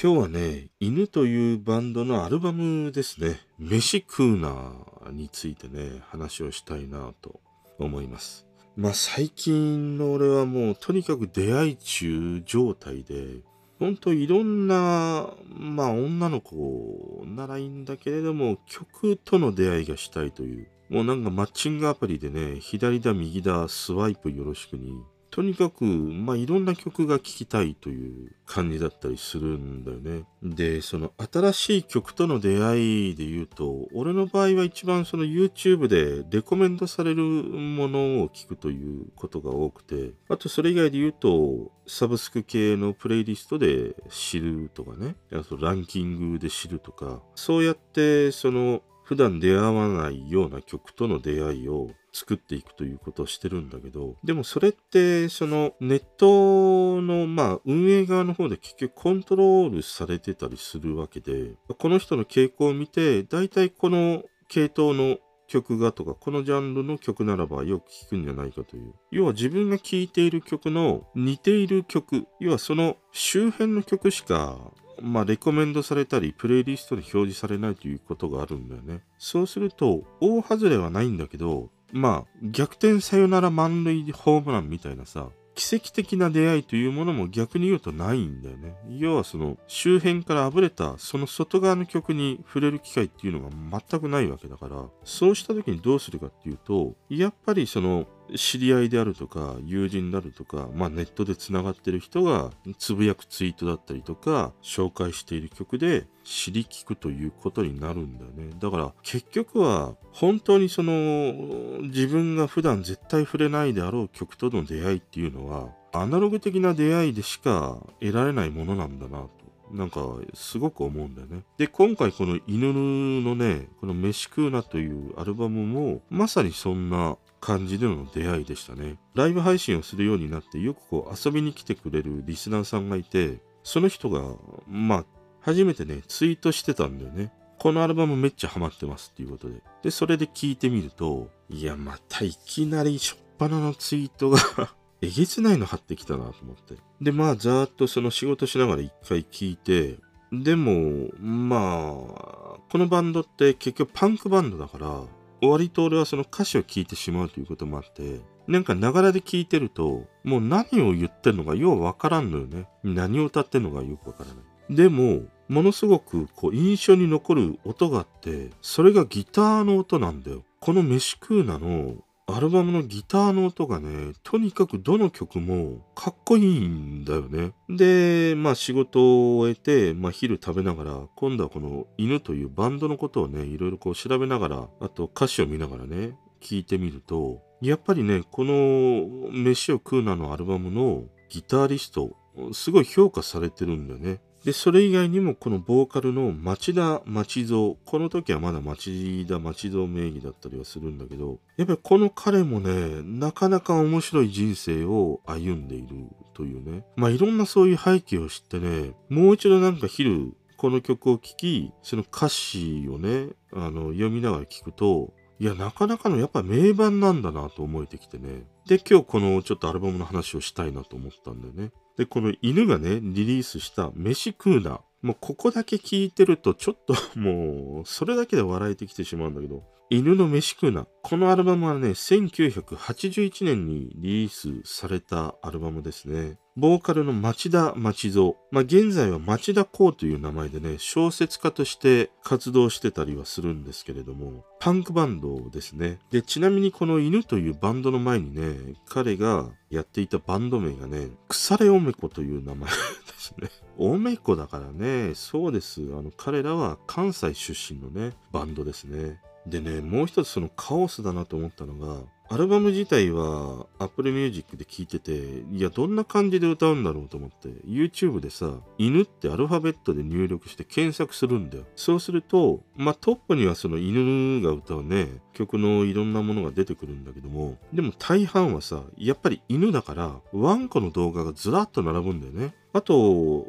今日はね、犬というバンドのアルバムですね、飯食うなについてね、話をしたいなと思います。まあ最近の俺はもうとにかく出会い中状態で、ほんといろんな、まあ女の子ならいいんだけれども、曲との出会いがしたいという、もうなんかマッチングアプリでね、左だ右だスワイプよろしくに、とにかく、まあ、いろんな曲が聴きたいという感じだったりするんだよね。で、その新しい曲との出会いで言うと、俺の場合は一番その YouTube でレコメンドされるものを聞くということが多くて、あとそれ以外で言うと、サブスク系のプレイリストで知るとかね、あとランキングで知るとか、そうやってその普段出会わないような曲との出会いを作っていくということをしてるんだけど、でもそれって、そのネットの、まあ、運営側の方で結局コントロールされてたりするわけで、この人の傾向を見て、大体この系統の曲がとか、このジャンルの曲ならばよく聴くんじゃないかという。要は自分が聴いている曲の似ている曲、要はその周辺の曲しかまあ、レコメンドされたり、プレイリストで表示されないということがあるんだよね。そうすると、大外れはないんだけど、まあ、逆転サヨナラ満塁ホームランみたいなさ、奇跡的な出会いというものも逆に言うとないんだよね。要はその周辺からあぶれたその外側の曲に触れる機会っていうのが全くないわけだから、そうした時にどうするかっていうと、やっぱりその知り合いであるとか友人であるとか、まあネットで繋がってる人がつぶやくツイートだったりとか紹介している曲で知り聞くということになるんだよね。だから結局は本当にその自分が普段絶対触れないであろう曲との出会いっていうのはアナログ的な出会いでしか得られないものなんだなと。なんか、すごく思うんだよね。で、今回この犬のね、この飯食うなというアルバムも、まさにそんな感じでの出会いでしたね。ライブ配信をするようになって、よくこう遊びに来てくれるリスナーさんがいて、その人が、まあ、初めてね、ツイートしてたんだよね。このアルバムめっちゃハマってますっていうことで。で、それで聞いてみると、いや、またいきなりしょっぱなのツイートがえげつないの貼ってきたなと思って。で、まあ、ざーっとその仕事しながら一回聞いて、でも、まあ、このバンドって結局パンクバンドだから、割と俺はその歌詞を聞いてしまうということもあって、なんかながらで聞いてると、もう何を言ってるのかようわからんのよね。何を歌ってるのかよくわからない。でも、ものすごくこう印象に残る音があって、それがギターの音なんだよ。この飯食うなのアルバムのギターの音がね、とにかくどの曲もかっこいいんだよね。で、まあ仕事を終えて、まあ昼食べながら、今度はこの犬というバンドのことをね、いろいろこう調べながら、あと歌詞を見ながらね、聞いてみると、やっぱりね、この飯を食うなのアルバムのギタリスト、すごい評価されてるんだよね。で、それ以外にもこのボーカルの町田町蔵、この時はまだ町田町蔵名義だったりはするんだけど、やっぱりこの彼もね、なかなか面白い人生を歩んでいるというね。まあいろんなそういう背景を知ってね、もう一度なんか昼、この曲を聴き、その歌詞をね、あの、読みながら聞くと、いや、なかなかのやっぱ名盤なんだなと思えてきてね。で、今日このちょっとアルバムの話をしたいなと思ったんだよね。で、この犬がね、リリースした飯食うな。もうここだけ聞いてるとちょっともう、それだけで笑えてきてしまうんだけど、犬の飯食うな。このアルバムはね、1981年にリリースされたアルバムですね。ボーカルの町田町蔵。まあ、現在は町田光という名前でね、小説家として活動してたりはするんですけれども、パンクバンドですね。で、ちなみにこの犬というバンドの前にね、彼がやっていたバンド名がね、腐れおめこという名前ですね。おめこだからね、そうです。あの、彼らは関西出身のね、バンドですね。でね、もう一つそのカオスだなと思ったのが、アルバム自体は Apple Music で聴いてて、いや、どんな感じで歌うんだろうと思って、YouTube でさ、犬ってアルファベットで入力して検索するんだよ。そうすると、まあ、トップにはその犬が歌うね、曲のいろんなものが出てくるんだけども、でも大半はさ、やっぱり犬だから、ワンコの動画がずらっと並ぶんだよね。あと、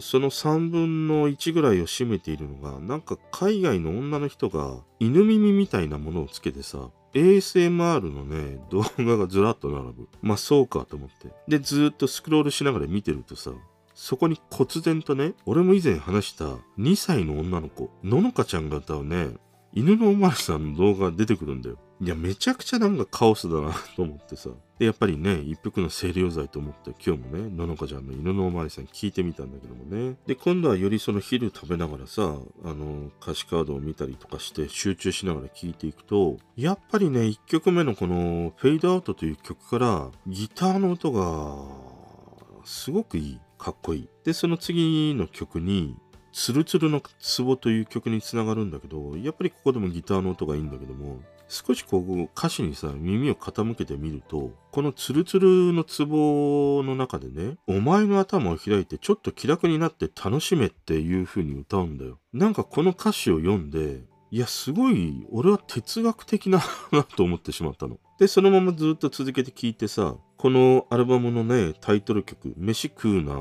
その3分の1ぐらいを占めているのが、なんか海外の女の人が犬耳みたいなものをつけてさ、ASMR のね、動画がずらっと並ぶ。まあそうかと思って。で、ずっとスクロールしながら見てるとさ、そこに忽然とね、俺も以前話した2歳の女の子、ののかちゃんが歌うね、犬のおまるさんの動画が出てくるんだよ。いや、めちゃくちゃなんかカオスだなと思ってさ。で、やっぱりね、一服の清涼剤と思って今日もね、ののかちゃんの犬のおまわりさん聞いてみたんだけどもね。で、今度はよりその昼食べながらさ、あの、歌詞カードを見たりとかして集中しながら聞いていくと、やっぱりね、1曲目のこのフェイドアウトという曲からギターの音がすごくいい。かっこいい。で、その次の曲にツルツルの壺という曲につながるんだけど、やっぱりここでもギターの音がいいんだけども、少しこう歌詞にさ、耳を傾けてみると、このツルツルの壺の中でね、お前の頭を開いてちょっと気楽になって楽しめっていう風に歌うんだよ。なんかこの歌詞を読んで、いや、すごい、俺は哲学的な なと思ってしまったの。で、そのままずっと続けて聴いてさ、このアルバムのね、タイトル曲、飯食うな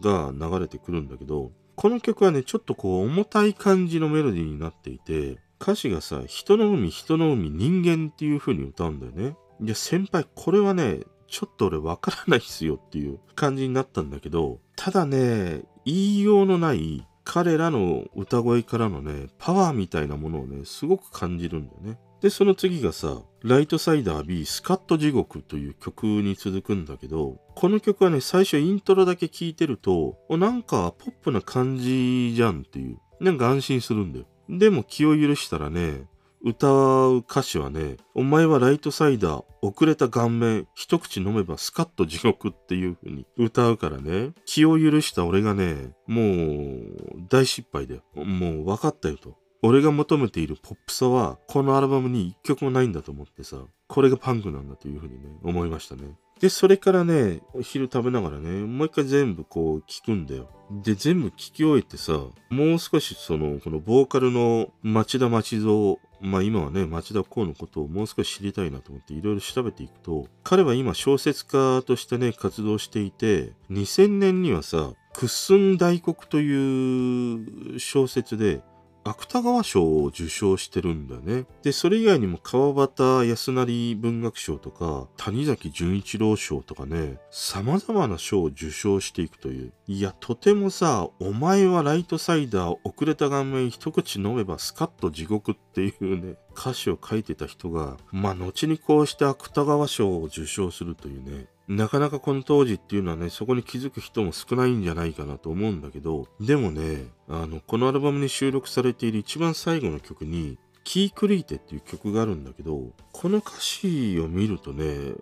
が流れてくるんだけど、この曲はね、ちょっとこう重たい感じのメロディーになっていて、歌詞がさ、人の海、人の海、人間っていう風に歌うんだよね。いや、先輩、これはね、ちょっと俺わからないっすよっていう感じになったんだけど、ただね、言いようのない彼らの歌声からのね、パワーみたいなものをね、すごく感じるんだよね。で、その次がさ、ライトサイダー B スカット地獄という曲に続くんだけど、この曲はね、最初イントロだけ聴いてると、なんかポップな感じじゃんっていう、なんか安心するんだよ。でも気を許したらね、歌う歌詞はね、お前はライトサイダー、遅れた顔面、一口飲めばスカッと地獄っていう風に歌うからね、気を許した俺がね、もう大失敗だよ。もう分かったよと。俺が求めているポップさは、このアルバムに一曲もないんだと思ってさ、これがパンクなんだという風にね、思いましたね。で、それからね、お昼食べながらね、もう一回全部こう聞くんだよ。で、全部聞き終えてさ、もう少しその、このボーカルの町田町蔵、まあ今はね、町田公のことをもう少し知りたいなと思っていろいろ調べていくと、彼は今小説家としてね、活動していて、2000年にはさ、クッスン大国という小説で、芥川賞を受賞してるんだよね。で、それ以外にも川端康成文学賞とか、谷崎潤一郎賞とかね、様々な賞を受賞していくという。いや、とてもさ、お前はライトサイダー、遅れた顔面一口飲めばスカッと地獄っていうね、歌詞を書いてた人が、まあ、後にこうして芥川賞を受賞するというね、なかなかこの当時っていうのはね、そこに気づく人も少ないんじゃないかなと思うんだけど、でもね、あの、このアルバムに収録されている一番最後の曲に、キークリーテっていう曲があるんだけど、この歌詞を見るとね、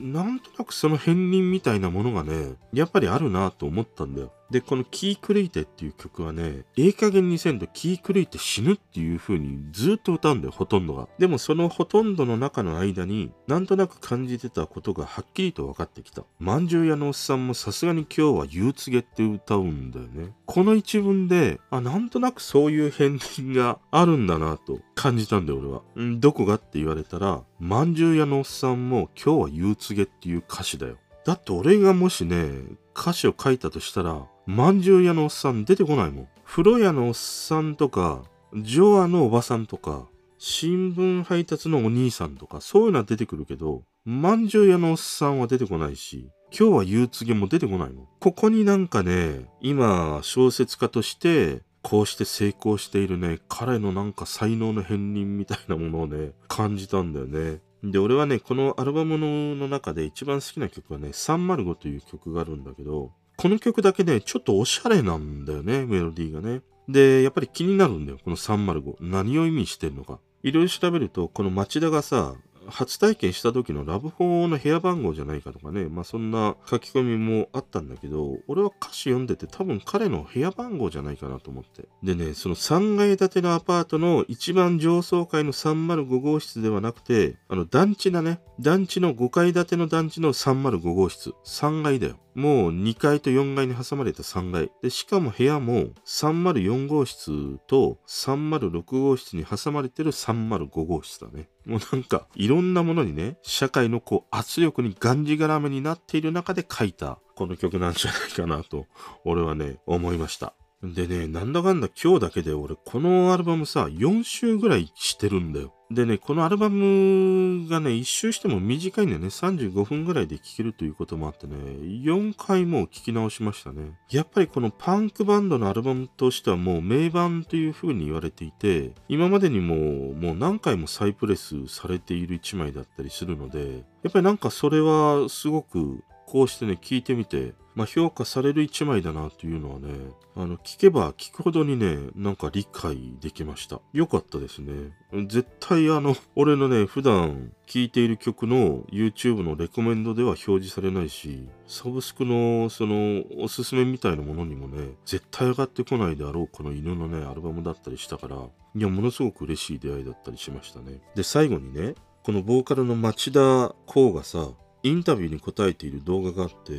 なんとなくその片鱗みたいなものがね、やっぱりあるなと思ったんだよ。で、このキークリーテっていう曲はね、ええ加減にせんとキークリーテ死ぬっていう風にずっと歌うんだよ、ほとんどが。でもそのほとんどの中の間に、なんとなく感じてたことがはっきりと分かってきた。まんじゅう屋のおっさんもさすがに今日は憂鬱げって歌うんだよね。この一文で、あ、なんとなくそういう片鱗があるんだなと感じたんだよ、俺は。んどこがって言われたら、まんじゅう屋のおっさんも今日は憂鬱げっていう歌詞だよ。だって俺がもしね、歌詞を書いたとしたら、まんじゅう屋のおっさん出てこないもん。風呂屋のおっさんとか、ジョアのおばさんとか、新聞配達のお兄さんとか、そういうのは出てくるけど、まんじゅう屋のおっさんは出てこないし、今日は憂鬱げも出てこないもん。ここになんかね、今、小説家として、こうして成功しているね、彼のなんか才能の片鱗みたいなものをね、感じたんだよね。で、俺はね、このアルバムの中で一番好きな曲はね、305という曲があるんだけど、この曲だけね、ちょっとおしゃれなんだよね、メロディーがね。で、やっぱり気になるんだよ、この305。何を意味してんのか。いろいろ調べると、この町田がさ、初体験した時のラブホの部屋番号じゃないかとかね、まあそんな書き込みもあったんだけど、俺は歌詞読んでて多分彼の部屋番号じゃないかなと思って。でね、その3階建てのアパートの一番上層階の305号室ではなくて、あの団地だね。団地の5階建ての団地の305号室。3階だよ。もう2階と4階に挟まれた3階。で、しかも部屋も304号室と306号室に挟まれてる305号室だね。もうなんか、いろんなものにね、社会のこう圧力にがんじがらめになっている中で書いたこの曲なんじゃないかなと、俺はね、思いました。でね、なんだかんだ今日だけで俺このアルバムさ、4週ぐらいしてるんだよ。でね、このアルバムがね、1周しても短いんだよね。35分ぐらいで聴けるということもあってね、4回も聴き直しましたね。やっぱりこのパンクバンドのアルバムとしてはもう名盤という風に言われていて、今までにももう何回も再プレスされている1枚だったりするので、やっぱりなんかそれはすごくこうしてね、聞いてみて、まあ、評価される一枚だなというのはね、あの、聞けば聞くほどにね、なんか理解できました。よかったですね。絶対あの、俺のね、普段聴いている曲の YouTube のレコメンドでは表示されないし、サブスクのそのおすすめみたいなものにもね、絶対上がってこないであろうこの犬のね、アルバムだったりしたから、いや、ものすごく嬉しい出会いだったりしましたね。で、最後にね、このボーカルの町田光がさ、インタビューに答えている動画があって、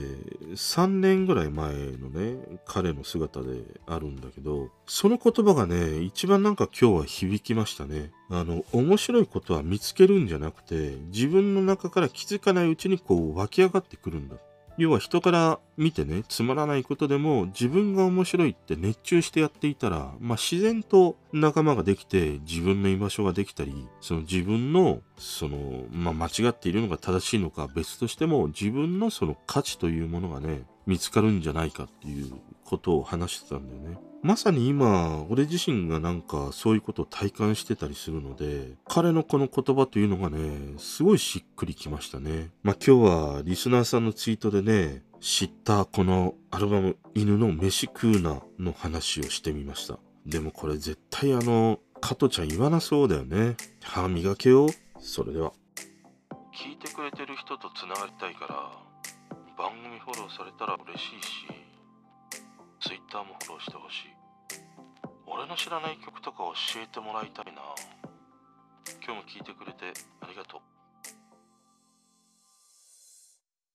3年ぐらい前のね、彼の姿であるんだけど、その言葉がね、一番なんか今日は響きましたね。あの、面白いことは見つけるんじゃなくて、自分の中から気づかないうちにこう湧き上がってくるんだ。要は人から見てね、つまらないことでも自分が面白いって熱中してやっていたら、まあ自然と仲間ができて自分の居場所ができたり、その自分の、その、まあ間違っているのが正しいのか別としても自分のその価値というものがね、見つかるんじゃないかっていうことを話してたんだよね。まさに今、俺自身がなんかそういうことを体感してたりするので、彼のこの言葉というのがね、すごいしっくりきましたね。まあ今日はリスナーさんのツイートでね、知ったこのアルバム犬の飯食うなの話をしてみました。でもこれ絶対あの、加トちゃん言わなそうだよね。歯磨けよ。それでは。聞いてくれてる人と繋がりたいから、番組フォローされたら嬉しいし、Twitter もフォローしてほしい。俺の知らない曲とか教えてもらいたいな。今日も聴いてくれてありがとう。